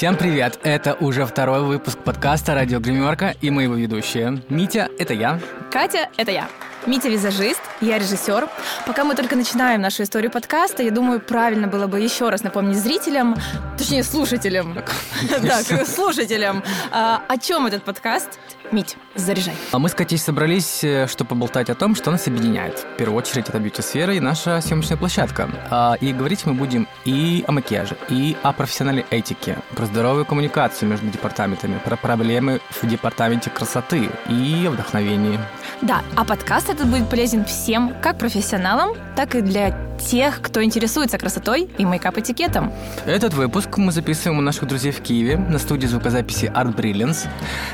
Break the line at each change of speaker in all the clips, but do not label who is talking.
Всем привет! Это уже второй выпуск подкаста «Радио Гримерка» и мы его ведущие. Митя — это я.
Катя — это я. Митя – визажист, я режиссер. Пока мы только начинаем нашу историю подкаста, я думаю, правильно было бы еще раз напомнить зрителям, точнее, слушателям, так, слушателям, а, о чем этот подкаст. Мить, заряжай.
А мы с Катей собрались, э, чтобы поболтать о том, что нас объединяет. В первую очередь, это бьюти-сфера и наша съемочная площадка. А, и говорить мы будем и о макияже, и о профессиональной этике, про здоровую коммуникацию между департаментами, про проблемы в департаменте красоты и о вдохновении.
Да, а подкаст этот будет полезен всем, как профессионалам, так и для тех, кто интересуется красотой и мейкап-этикетом.
Этот выпуск мы записываем у наших друзей в Киеве на студии звукозаписи Art Brilliance.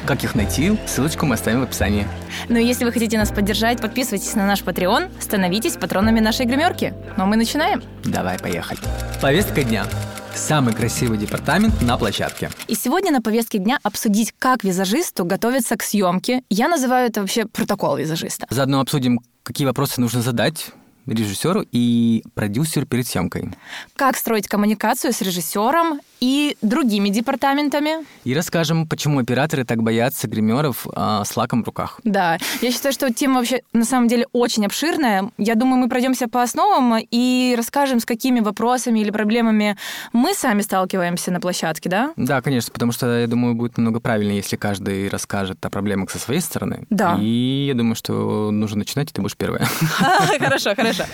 Как их найти? Ссылочку мы оставим в описании.
Ну и если вы хотите нас поддержать, подписывайтесь на наш Patreon, становитесь патронами нашей гримерки. Ну а мы начинаем.
Давай, поехали. Повестка дня. Самый красивый департамент на площадке.
И сегодня на повестке дня обсудить, как визажисту готовиться к съемке. Я называю это вообще протокол визажиста.
Заодно обсудим, какие вопросы нужно задать режиссеру и продюсеру перед съемкой.
Как строить коммуникацию с режиссером и другими департаментами.
И расскажем, почему операторы так боятся гримеров а, с лаком в руках.
Да, я считаю, что тема вообще на самом деле очень обширная. Я думаю, мы пройдемся по основам и расскажем, с какими вопросами или проблемами мы сами сталкиваемся на площадке, да?
Да, конечно, потому что, я думаю, будет намного правильнее, если каждый расскажет о проблемах со своей стороны.
Да.
И я думаю, что нужно начинать, и ты будешь первая.
Хорошо, хорошо.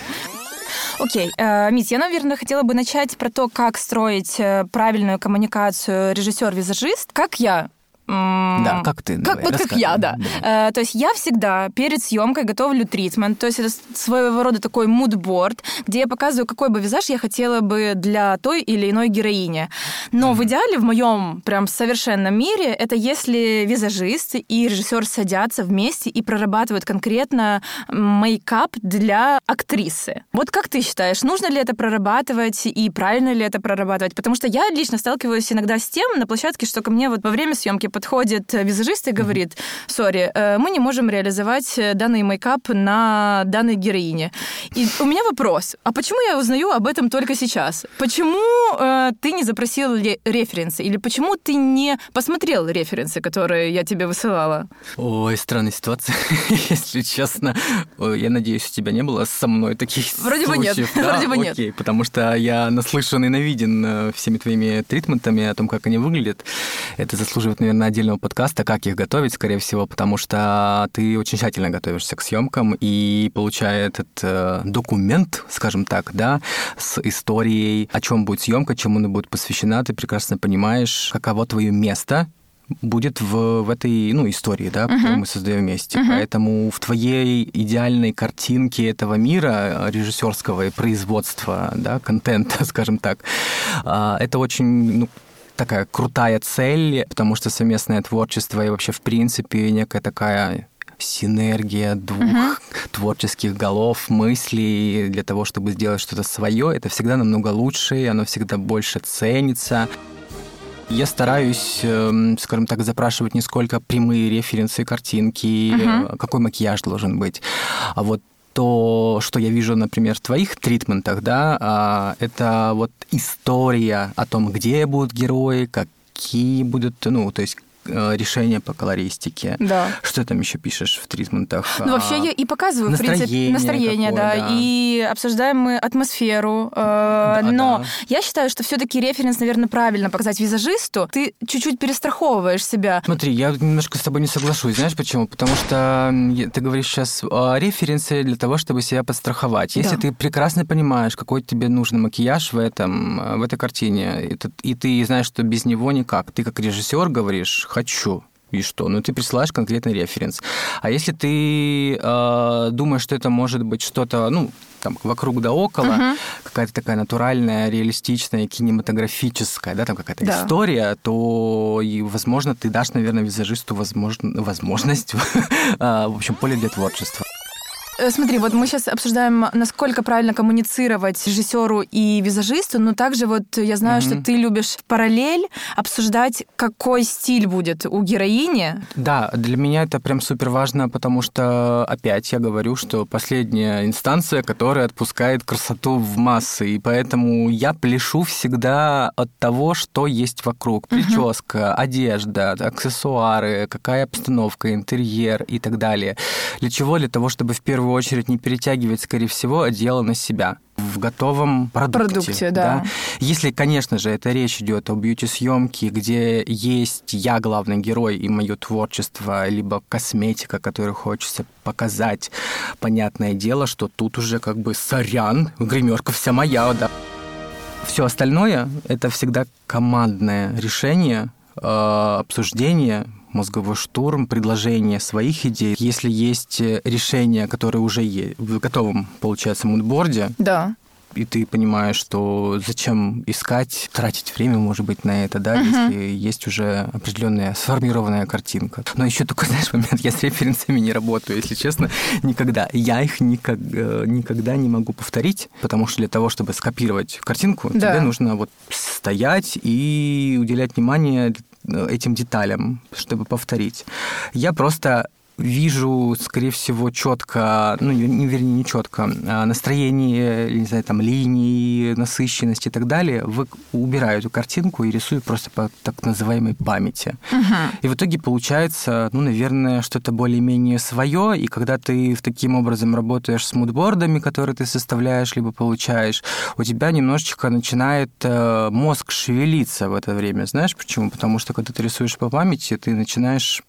Окей. Э, Мить, я, наверное, хотела бы начать про то, как строить э, правильную коммуникацию режиссер-визажист. Как я
да, как ты?
Как, давай, вот как я, да. да. Э, то есть я всегда перед съемкой готовлю тритмент, то есть это своего рода такой мудборд, где я показываю, какой бы визаж я хотела бы для той или иной героини. Но mm-hmm. в идеале, в моем прям совершенном мире, это если визажист и режиссер садятся вместе и прорабатывают конкретно мейкап для актрисы. Вот как ты считаешь, нужно ли это прорабатывать и правильно ли это прорабатывать? Потому что я лично сталкиваюсь иногда с тем на площадке, что ко мне вот во время съемки подходит визажист и говорит, sorry, э, мы не можем реализовать э, данный мейкап на данной героине. И у меня вопрос, а почему я узнаю об этом только сейчас? Почему э, ты не запросил референсы? Или почему ты не посмотрел референсы, которые я тебе высылала?
Ой, странная ситуация, если честно. Я надеюсь, у тебя не было со мной таких
Вроде
случаев.
бы нет. Да? Вроде бы Окей,
нет. Потому что я наслышан и навиден э, всеми твоими тритментами о том, как они выглядят. Это заслуживает, наверное, наверное, отдельного подкаста, как их готовить, скорее всего, потому что ты очень тщательно готовишься к съемкам, и получая этот э, документ, скажем так, да, с историей, о чем будет съемка, чему она будет посвящена, ты прекрасно понимаешь, каково твое место будет в, в этой ну, истории, да, uh-huh. которую мы создаем вместе. Uh-huh. Поэтому в твоей идеальной картинке этого мира режиссерского и производства, да, контента, скажем так, а, это очень ну, такая крутая цель, потому что совместное творчество и вообще, в принципе, некая такая синергия двух uh-huh. творческих голов, мыслей для того, чтобы сделать что-то свое, это всегда намного лучше, и оно всегда больше ценится. Я стараюсь, эм, скажем так, запрашивать не сколько прямые референсы, картинки, uh-huh. какой макияж должен быть, а вот то, что я вижу, например, в твоих тритментах, да, а, это вот история о том, где будут герои, какие будут, ну, то есть решения по колористике.
Да.
Что там еще пишешь в тритментах?
Ну, вообще я и показываю, настроение в принципе, настроение, какое, да, да, и обсуждаем мы атмосферу. Э, да, но да. я считаю, что все-таки референс, наверное, правильно показать визажисту. Ты чуть-чуть перестраховываешь себя.
Смотри, я немножко с тобой не соглашусь. Знаешь почему? Потому что ты говоришь сейчас о референсе для того, чтобы себя подстраховать. Если да. ты прекрасно понимаешь, какой тебе нужен макияж в этом, э, в этой картине, и ты, и ты знаешь, что без него никак. Ты как режиссер говоришь, хочу. И что? Ну, ты присылаешь конкретный референс. А если ты э, думаешь, что это может быть что-то, ну, там, вокруг да около, uh-huh. какая-то такая натуральная, реалистичная, кинематографическая, да, там какая-то да. история, то, и, возможно, ты дашь, наверное, визажисту возможно, возможность, а, в общем, поле для творчества.
Э, смотри, вот мы сейчас обсуждаем, насколько правильно коммуницировать режиссеру и визажисту, но также вот я знаю, mm-hmm. что ты любишь параллель обсуждать, какой стиль будет у героини.
Да, для меня это прям супер важно, потому что опять я говорю, что последняя инстанция, которая отпускает красоту в массы, и поэтому я пляшу всегда от того, что есть вокруг. Прическа, mm-hmm. одежда, аксессуары, какая обстановка, интерьер и так далее. Для чего? Для того, чтобы в первую очередь не перетягивать, скорее всего, одеяло на себя в готовом продукте.
Продукте, да. да.
Если, конечно же, это речь идет о бьюти-съемке, где есть я главный герой и мое творчество, либо косметика, которую хочется показать, понятное дело, что тут уже как бы сорян, гримерка вся моя, да. Все остальное это всегда командное решение, э, обсуждение, мозговой штурм, предложение своих идей. Если есть э, решение, которое уже есть в готовом, получается, мудборде,
да
и ты понимаешь, что зачем искать, тратить время, может быть, на это, да, uh-huh. если есть уже определенная сформированная картинка. Но еще только, знаешь, момент, я с референсами не работаю, если честно, никогда. Я их никак, э, никогда не могу повторить, потому что для того, чтобы скопировать картинку, да. тебе нужно вот стоять и уделять внимание этим деталям, чтобы повторить. Я просто вижу, скорее всего, четко, ну, не, вернее, не четко, а настроение, не знаю, там, линии, насыщенность и так далее, вы, убираю эту картинку и рисую просто по так называемой памяти. Угу. И в итоге получается, ну, наверное, что-то более-менее свое, и когда ты в таким образом работаешь с мудбордами, которые ты составляешь, либо получаешь, у тебя немножечко начинает э, мозг шевелиться в это время. Знаешь почему? Потому что когда ты рисуешь по памяти, ты начинаешь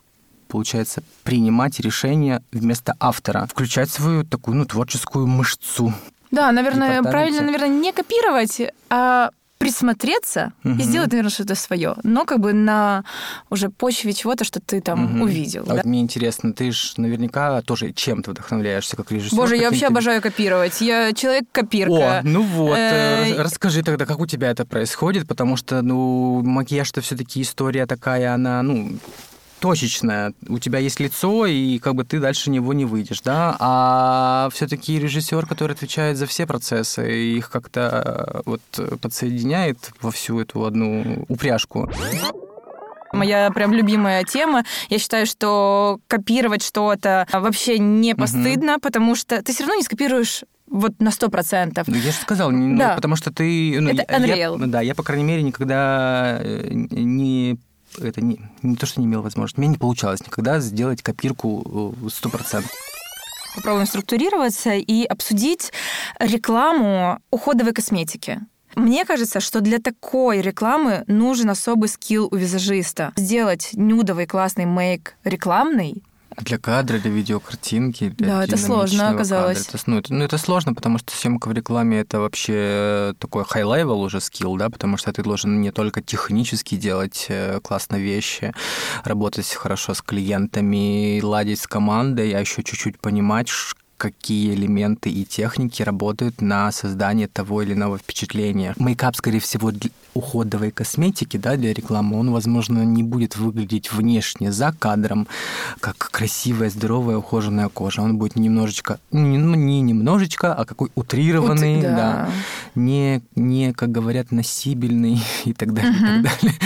получается, принимать решения вместо автора, включать свою такую, ну, творческую мышцу.
Да, наверное, правильно, наверное, не копировать, а присмотреться угу. и сделать, наверное, что-то свое, но как бы на уже почве чего-то, что ты там угу. увидел.
А да? мне интересно, ты же наверняка тоже чем-то вдохновляешься как режиссер.
Боже, я вообще обожаю копировать. Я человек-копирка.
О, ну вот, э, расскажи тогда, как у тебя это происходит, потому что, ну, макияж-то все-таки история такая, она, ну, точечное. У тебя есть лицо, и как бы ты дальше него не выйдешь, да? А все-таки режиссер, который отвечает за все процессы, их как-то вот подсоединяет во всю эту одну упряжку.
Моя прям любимая тема. Я считаю, что копировать что-то вообще не постыдно, угу. потому что ты все равно не скопируешь вот на сто процентов.
Ну, я же сказал, ну, да. потому что ты...
Ну, Это Unreal.
Я, да, я, по крайней мере, никогда э, не это не, не то, что не имел возможности, мне не получалось никогда сделать копирку 100%.
Попробуем структурироваться и обсудить рекламу уходовой косметики. Мне кажется, что для такой рекламы нужен особый скилл у визажиста. Сделать нюдовый классный мейк рекламный
для кадра, для видеокартинки. Для
да, это сложно оказалось.
Это, ну, это, ну, это сложно, потому что съемка в рекламе это вообще такой high-level уже скилл, да, потому что ты должен не только технически делать э, классно вещи, работать хорошо с клиентами, ладить с командой, а еще чуть-чуть понимать, какие элементы и техники работают на создание того или иного впечатления. Мейкап, скорее всего, для уходовой косметики, да, для рекламы, он, возможно, не будет выглядеть внешне за кадром как красивая, здоровая, ухоженная кожа. Он будет немножечко, не, ну, не немножечко, а какой утрированный, Ут, да. да, не, не, как говорят, носибельный и так далее, угу. и так далее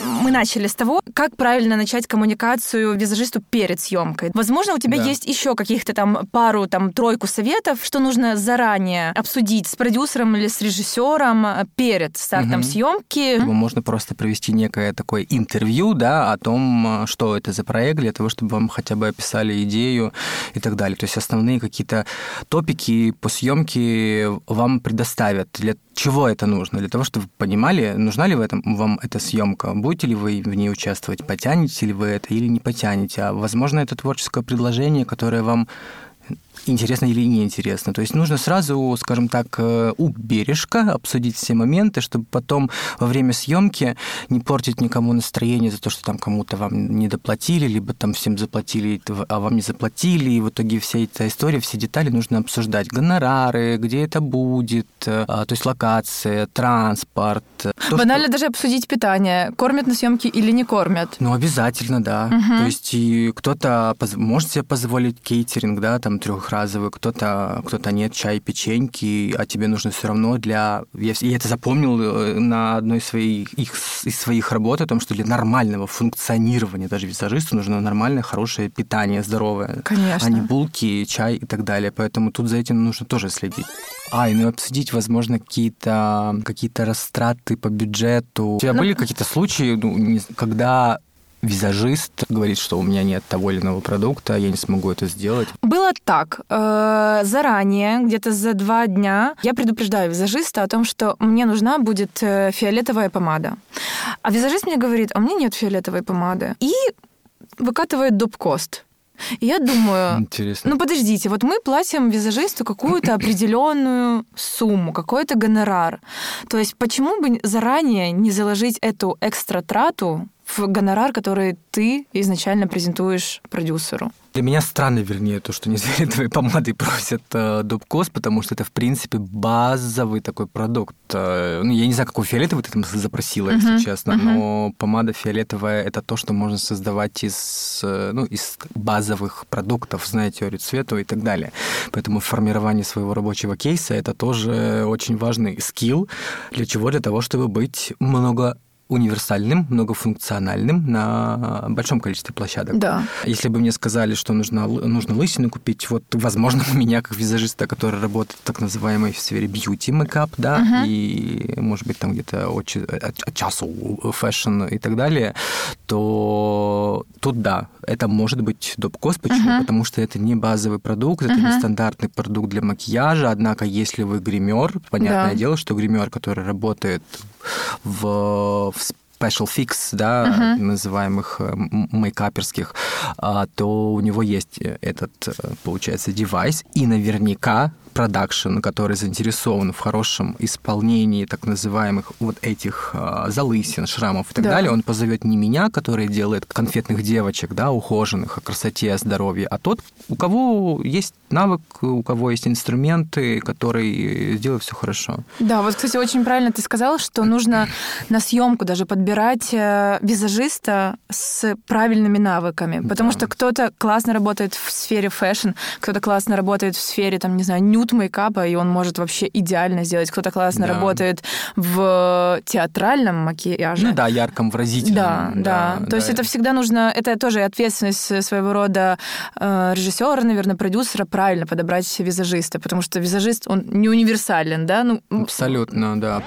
мы начали с того, как правильно начать коммуникацию визажисту перед съемкой. Возможно, у тебя да. есть еще каких-то там пару, там, тройку советов, что нужно заранее обсудить с продюсером или с режиссером перед стартом угу. съемки.
Можно просто провести некое такое интервью, да, о том, что это за проект, для того, чтобы вам хотя бы описали идею и так далее. То есть основные какие-то топики по съемке вам предоставят. Для чего это нужно? Для того, чтобы вы понимали, нужна ли в этом вам эта съемка, будете ли вы в ней участвовать, потянете ли вы это или не потянете. А, возможно, это творческое предложение, которое вам интересно или неинтересно. То есть нужно сразу, скажем так, э, у бережка обсудить все моменты, чтобы потом во время съемки не портить никому настроение за то, что там кому-то вам не доплатили, либо там всем заплатили, а вам не заплатили. И в итоге вся эта история, все детали нужно обсуждать. Гонорары, где это будет, э, а, то есть локация, транспорт.
То, Банально что... даже обсудить питание. Кормят на съемке или не кормят?
Ну, обязательно, да. Угу. То есть и кто-то может себе позволить кейтеринг, да, там трех разовый, кто-то кто нет, чай, печеньки, а тебе нужно все равно для... Я, я это запомнил э, на одной из своих, их, из своих работ о том, что для нормального функционирования даже визажисту нужно нормальное, хорошее питание, здоровое.
Конечно.
А не булки, чай и так далее. Поэтому тут за этим нужно тоже следить. А, и ну обсудить, возможно, какие-то какие растраты по бюджету. У тебя ну, были какие-то случаи, ну, когда визажист говорит, что у меня нет того или иного продукта, я не смогу это сделать?
Было так. Э, заранее, где-то за два дня, я предупреждаю визажиста о том, что мне нужна будет э, фиолетовая помада. А визажист мне говорит, а у меня нет фиолетовой помады. И выкатывает доп-кост. Я думаю,
Интересно.
ну подождите, вот мы платим визажисту какую-то определенную сумму, какой-то гонорар. То есть почему бы заранее не заложить эту экстра трату в гонорар, который ты изначально презентуешь продюсеру.
Для меня странно, вернее, то, что не твоей помадой просят э, Дубкос, потому что это, в принципе, базовый такой продукт. Э, ну, я не знаю, какой фиолетовый ты там запросила, uh-huh, если честно, uh-huh. но помада фиолетовая — это то, что можно создавать из, э, ну, из базовых продуктов, зная теорию цвета и так далее. Поэтому формирование своего рабочего кейса — это тоже очень важный скилл. Для чего? Для того, чтобы быть много универсальным, многофункциональным на большом количестве площадок.
Да.
Если бы мне сказали, что нужно, нужно лысину купить, вот, возможно, у меня, как визажиста, который работает в так называемой в сфере beauty makeup, да, uh-huh. и, может быть, там где-то от, от, отчасти fashion и так далее, то тут, да, это может быть доп cost. Почему? Uh-huh. Потому что это не базовый продукт, это uh-huh. не стандартный продукт для макияжа, однако, если вы гример, понятное да. дело, что гример, который работает в, в special fix, да, uh-huh. называемых э, мейкаперских, а, то у него есть этот, э, получается, девайс, и наверняка продакшн, который заинтересован в хорошем исполнении так называемых вот этих э, залысин, шрамов и так да. далее, он позовет не меня, который делает конфетных девочек, да, ухоженных, о красоте, о здоровье, а тот, у кого есть навык, у кого есть инструменты, который сделает все хорошо.
Да, вот, кстати, очень правильно ты сказал, что нужно на съемку даже подбирать э, визажиста с правильными навыками, потому да. что кто-то классно работает в сфере fashion, кто-то классно работает в сфере, там, не знаю, ню нюд мейкапа, и он может вообще идеально сделать. Кто-то классно да. работает в театральном макияже.
Ну да, ярком, выразительном.
Да, да. да. То да. есть это всегда нужно, это тоже ответственность своего рода э, режиссера, наверное, продюсера, правильно подобрать визажиста, потому что визажист, он не универсален, да? Ну,
Абсолютно, да.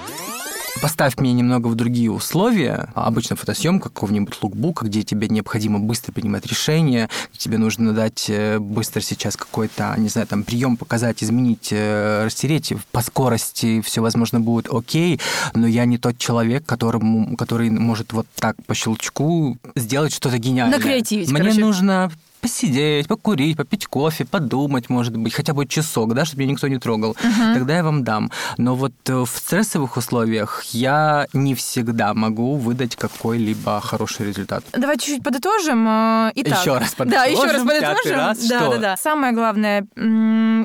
Поставь меня немного в другие условия. Обычно фотосъемка какого-нибудь лукбука, где тебе необходимо быстро принимать решения, тебе нужно дать э, быстро сейчас какой-то, не знаю, там прием показать, изменить, э, растереть по скорости, все возможно будет окей, но я не тот человек, которому, который может вот так по щелчку сделать что-то гениальное.
Накреативить,
Мне
короче.
нужно посидеть, покурить, попить кофе, подумать, может быть, хотя бы часок, да, чтобы меня никто не трогал, uh-huh. тогда я вам дам. Но вот э, в стрессовых условиях я не всегда могу выдать какой-либо хороший результат.
Давай чуть-чуть подытожим. Э, итак,
еще раз подытожим.
Да, еще раз подытожим.
Раз,
да,
что?
да, да. Самое главное,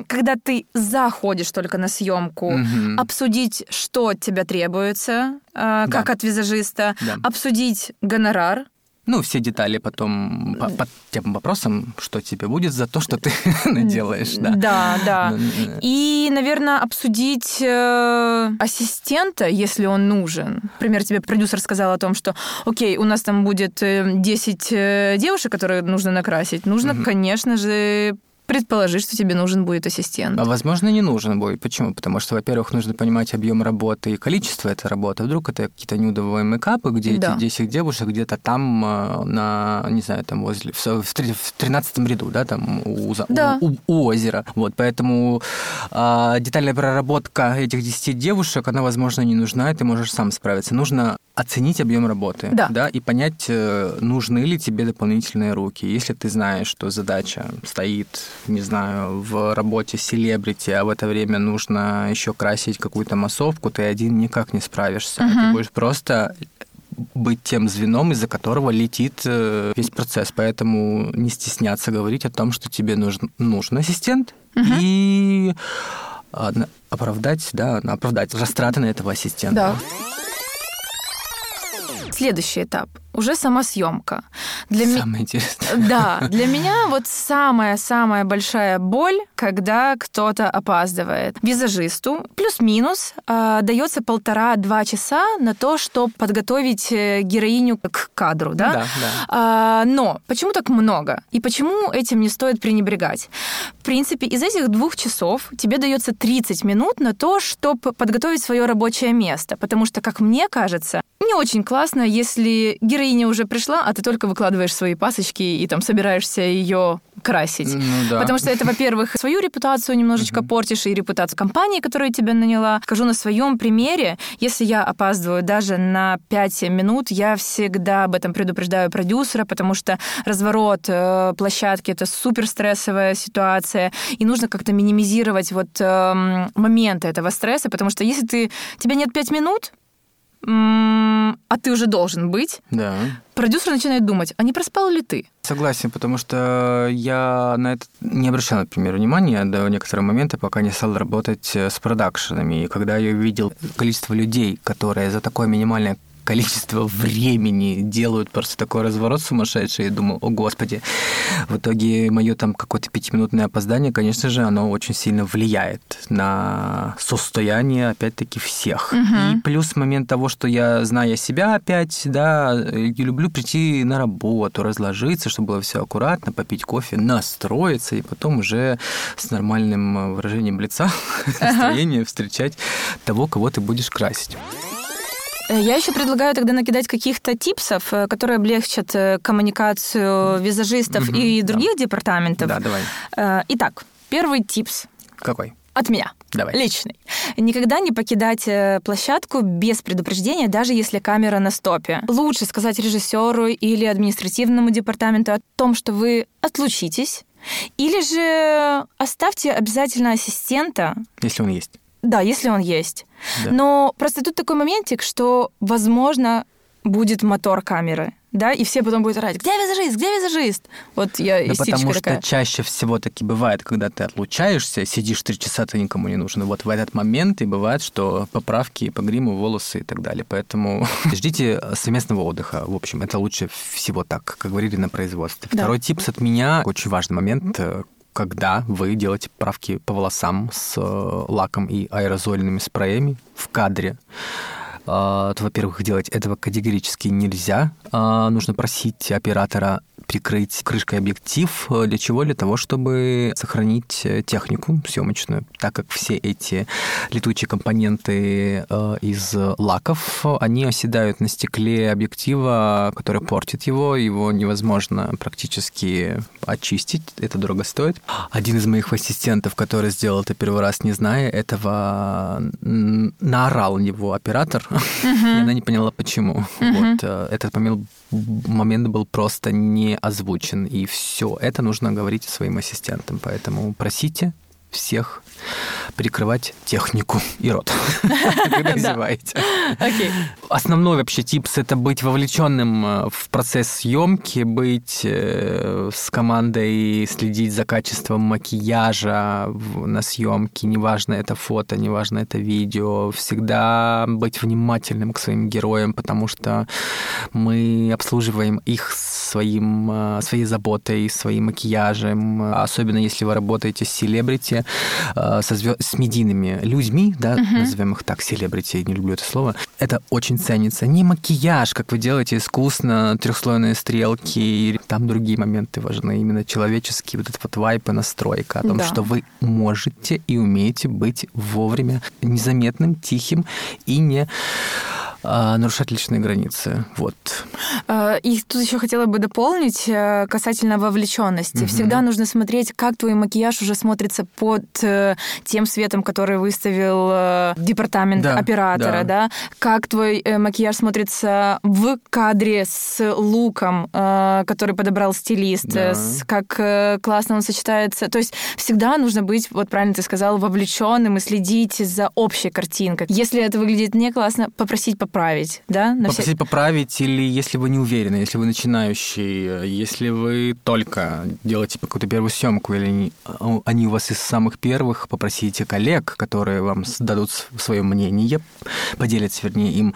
когда ты заходишь только на съемку, uh-huh. обсудить, что от тебя требуется, э, как да. от визажиста, да. обсудить гонорар,
ну, все детали потом по, по тем вопросам, что тебе будет за то, что ты наделаешь, да.
Да, да. Ну, И, наверное, обсудить э, ассистента, если он нужен. Например, тебе продюсер сказал о том, что, окей, у нас там будет 10 э, э, девушек, которые нужно накрасить. Нужно, конечно же, предположить, что тебе нужен будет ассистент.
А возможно, не нужен будет. Почему? Потому что, во-первых, нужно понимать объем работы и количество этой работы. Вдруг это какие-то нюдовые мейкапы, где да. эти 10 девушек где-то там э, на, не знаю, там возле, в, в 13 ряду, да, там у,
да.
у, у озера. Вот, поэтому э, детальная проработка этих 10 девушек, она, возможно, не нужна, и ты можешь сам справиться. Нужно оценить объем работы,
Да.
да, и понять, э, нужны ли тебе дополнительные руки. Если ты знаешь, что задача стоит, не знаю, в работе селебрити, а в это время нужно еще красить какую-то массовку, ты один никак не справишься. Ты будешь просто быть тем звеном, из-за которого летит э, весь процесс. Поэтому не стесняться говорить о том, что тебе нужен, нужен ассистент, и а, на- оправдать, да, оправдать растраты на этого ассистента.
Да. Следующий этап уже сама съемка. Для
Самое интересное.
Да, для меня вот самая-самая большая боль, когда кто-то опаздывает. Визажисту плюс-минус а, дается полтора-два часа на то, чтобы подготовить э, героиню к кадру, да?
Да, да.
А, но почему так много? И почему этим не стоит пренебрегать? В принципе, из этих двух часов тебе дается 30 минут на то, чтобы подготовить свое рабочее место. Потому что, как мне кажется, не очень классно, если героиня уже пришла, а ты только выкладываешь свои пасочки и там собираешься ее красить.
Ну да.
Потому что это, во-первых, свою репутацию немножечко портишь и репутацию компании, которая тебя наняла. Скажу на своем примере, если я опаздываю даже на 5 минут, я всегда об этом предупреждаю продюсера, потому что разворот э, площадки это супер стрессовая ситуация, и нужно как-то минимизировать вот эм, моменты этого стресса, потому что если ты тебя нет 5 минут, а ты уже должен быть,
Да.
продюсер начинает думать, а не проспал ли ты?
Согласен, потому что я на это не обращал, например, внимания до некоторого момента, пока не стал работать э, с продакшенами. И когда я увидел количество людей, которые за такое минимальное количество времени делают просто такой разворот сумасшедший, и думал, о господи. В итоге мое там какое-то пятиминутное опоздание, конечно же, оно очень сильно влияет на состояние, опять-таки, всех. И плюс момент того, что я, зная себя опять, да, я люблю прийти на работу, разложиться, чтобы было все аккуратно, попить кофе, настроиться, и потом уже с нормальным выражением лица, настроения встречать того, кого ты будешь красить.
Э, Я еще предлагаю тогда накидать каких-то типсов, э, которые облегчат э, коммуникацию визажистов
Мгм,
и
да.
других департаментов.
Да, давай.
Итак, первый типс
Какой?
от меня.
Давай.
Личный. Никогда не покидать площадку без предупреждения, даже если камера на стопе. Лучше сказать режиссеру или административному департаменту о том, что вы отлучитесь, или же оставьте обязательно ассистента,
Если он есть.
Да, если он есть.
Да.
Но просто тут такой моментик, что, возможно, будет мотор камеры, да, и все потом будут орать, где визажист, где визажист? Вот я
Да потому что
такая.
чаще всего таки бывает, когда ты отлучаешься, сидишь три часа, ты никому не нужен. Вот в этот момент и бывает, что поправки по гриму, волосы и так далее. Поэтому ждите совместного отдыха. В общем, это лучше всего так, как говорили на производстве.
Да.
Второй типс от меня, очень важный момент, э, когда вы делаете правки по волосам с э, лаком и аэрозольными спреями в кадре. А, во-первых, делать этого категорически нельзя. А, Нужно просить оператора прикрыть крышкой объектив. Э, Для чего? Для того, чтобы сохранить э, технику съемочную, так как все эти летучие компоненты э, из лаков, они оседают на стекле объектива, который портит его, его невозможно практически очистить, это дорого стоит. Один из моих ассистентов, который сделал это первый раз, не зная этого, наорал на него оператор, и она не поняла, почему. Вот, этот момент, был просто не озвучен, и все. Это нужно говорить своим ассистентам, поэтому просите всех прикрывать технику и рот, когда зеваете. Основной вообще типс это быть вовлеченным э, в процесс съемки, быть э, с командой, следить за качеством макияжа на съемке, неважно это фото, неважно это видео, всегда быть внимательным к своим героям, потому что мы обслуживаем их своим, э, своей заботой, своим макияжем, особенно если вы работаете с селебрити, э, со звё- с медийными людьми, да, назовем их так, селебрити, не люблю это слово, это очень ценится. Не макияж, как вы делаете искусно, трехслойные стрелки, и там другие моменты важны, именно человеческие, вот этот вот вайп и настройка, о том,
Да.
что вы можете и умеете быть вовремя незаметным, тихим и не А, нарушать личные границы. Вот.
А, и тут еще хотела бы дополнить э, касательно вовлеченности. Угу. Всегда нужно смотреть, как твой макияж уже смотрится под э, тем светом, который выставил э, департамент да, оператора, да. да, как твой макияж смотрится в кадре с луком, который подобрал стилист, да. как классно он сочетается. То есть всегда нужно быть, вот правильно ты сказал, вовлеченным и следить за общей картинкой. Если это выглядит не классно, попросить поправить, да?
На Попросить все... поправить, или если вы не уверены, если вы начинающий, если вы только делаете какую-то первую съемку, или а, они у вас из самых первых, попросите коллег, которые вам дадут свое мнение, поделятся, вернее, им,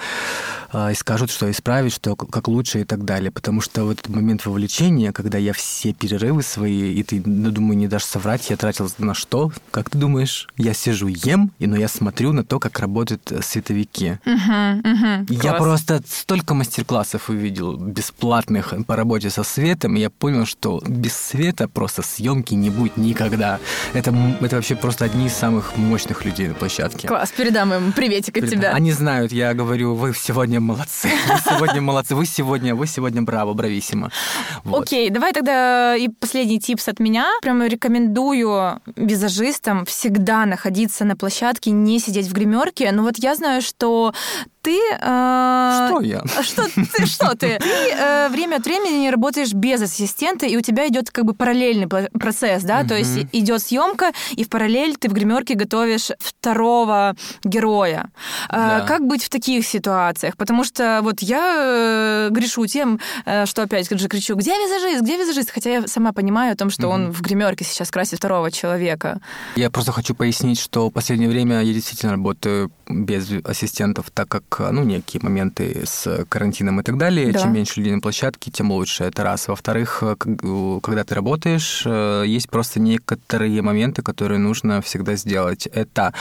а, и скажут, что исправить, что как лучше и так далее. Потому что в этот момент вовлечения, когда я все перерывы свои, и ты, ну, думаю, не дашь соврать, я тратил на что? Как ты думаешь? Я сижу, ем, но я смотрю на то, как работают э, световики.
Uh-huh, uh-huh,
я класс. просто столько мастер-классов увидел бесплатных по работе со светом, и я понял, что без света просто съемки не будет никогда. Это, это вообще просто одни из самых мощных людей на площадке.
Класс, передам им приветик от тебя.
Они знают, я говорю, вы сегодня молодцы, вы сегодня молодцы, вы сегодня, вы сегодня браво, брависсимо.
Окей, давай тогда и последний типс от меня. Прямо рекомендую визажистам всегда находиться на площадке, не сидеть в гримерке. Но вот я знаю, что ты...
Э, что я?
Что ты? Что ты? Ты э, время от времени работаешь без ассистента, и у тебя идет как бы параллельный процесс, да? То есть идет съемка, и в параллель ты в гримерке готовишь второго героя. Э, как быть в таких ситуациях? Потому что вот я грешу тем, что опять же кричу, где визажист, где визажист? Хотя я сама понимаю о том, что он в гримерке сейчас красит второго человека.
Я просто хочу пояснить, что в последнее время я действительно работаю без ассистентов, так как ну, некие моменты с карантином и так далее. Да. Чем меньше людей на площадке, тем лучше. Это раз. Во-вторых, э, когда ты работаешь, э, есть просто некоторые моменты, которые нужно всегда сделать. Это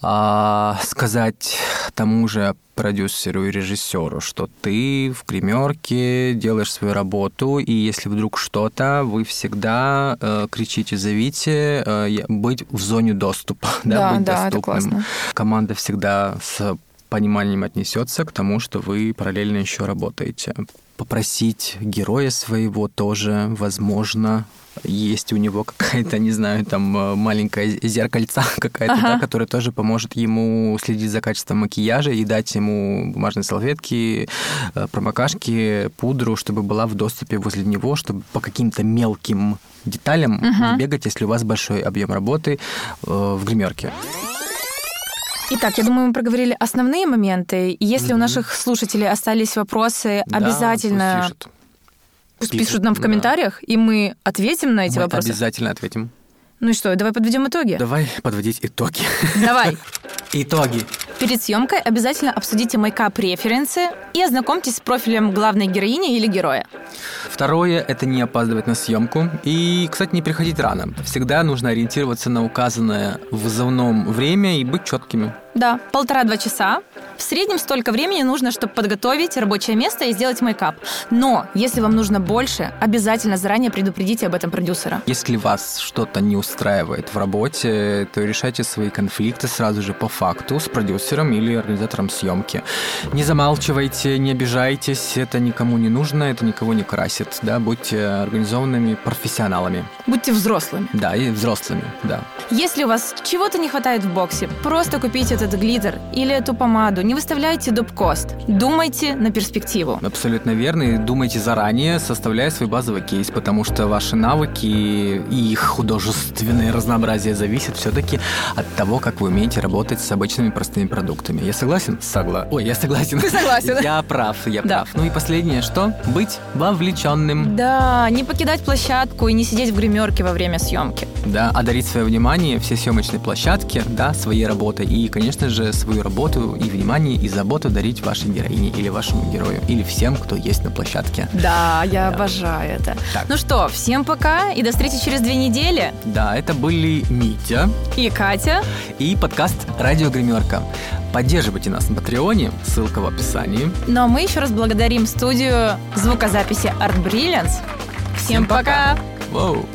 а, сказать тому же продюсеру и режиссеру, что ты в гримерке делаешь свою работу, и если вдруг что-то, вы всегда э, кричите, зовите, э, быть в зоне доступа, да,
да
быть
да,
доступным. Команда всегда с пониманием отнесется к тому, что вы параллельно еще работаете. Попросить героя своего тоже, возможно, есть у него какая-то, не знаю, там э, маленькая зеркальца какая-то, ага. да, которая тоже поможет ему следить за качеством макияжа и дать ему бумажные салфетки, э, промокашки, пудру, чтобы была в доступе возле него, чтобы по каким-то мелким деталям угу. бегать, если у вас большой объем работы э, в гримерке.
Итак, я думаю, мы проговорили основные моменты. И если mm-hmm. у наших слушателей остались вопросы, да, обязательно пусть пишут. Пусть пишут нам в комментариях, да. и мы ответим на эти
мы
вопросы.
Обязательно ответим.
Ну и что, давай подведем итоги?
Давай подводить итоги.
Давай.
Итоги.
Перед съемкой обязательно обсудите мейкап-референсы и ознакомьтесь с профилем главной героини или героя.
Второе – это не опаздывать на съемку. И, кстати, не приходить рано. Всегда нужно ориентироваться на указанное в вызовном время и быть четкими.
Да, полтора-два часа. В среднем столько времени нужно, чтобы подготовить рабочее место и сделать мейкап. Но если вам нужно больше, обязательно заранее предупредите об этом продюсера.
Если вас что-то не устраивает в работе, то решайте свои конфликты сразу же по факту с продюсером или организатором съемки. Не замалчивайте, не обижайтесь, это никому не нужно, это никого не красит. Да? Будьте организованными профессионалами.
Будьте взрослыми.
Да, и взрослыми, да.
Если у вас чего-то не хватает в боксе, просто купите этот глиттер или эту помаду. Не выставляйте доп-кост. Думайте на перспективу.
Абсолютно верно. И думайте заранее, составляя свой базовый кейс, потому что ваши навыки и их художественное разнообразие зависят все-таки от того, как вы умеете работать с обычными простыми продуктами. Я согласен? Согла. Ой, я согласен.
Ты согласен.
Я прав, я да. прав. Ну и последнее, что? Быть вовлеченным.
Да, не покидать площадку и не сидеть в гримерке во время съемки.
Да, а дарить свое внимание все съемочные площадки, да, своей работой и, конечно, же, свою работу и внимание, и заботу дарить вашей героине или вашему герою, или всем, кто есть на площадке.
Да, я да. обожаю это. Так. Ну что, всем пока и до встречи через две недели.
Да, это были Митя
и Катя
и подкаст «Радио Гримерка». Поддерживайте нас на Патреоне, ссылка в описании.
Ну а мы еще раз благодарим студию звукозаписи Art Brilliance. Всем, Всем пока! пока.
Воу.